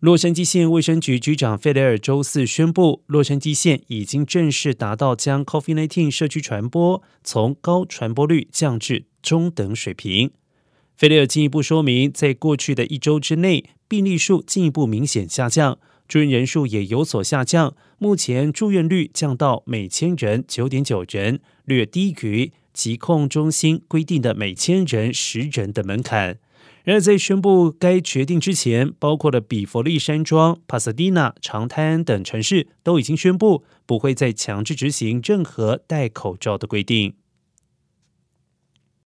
洛杉矶县卫生局局长费雷尔周四宣布，洛杉矶县已经正式达到将 COVID-19 社区传播从高传播率降至中等水平。费雷尔进一步说明，在过去的一周之内，病例数进一步明显下降，住院人数也有所下降。目前住院率降到每千人九点九人，略低于疾控中心规定的每千人十人的门槛。然而，在宣布该决定之前，包括了比佛利山庄、帕萨蒂娜、长滩等城市都已经宣布不会再强制执行任何戴口罩的规定。